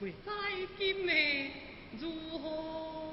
在今日如何？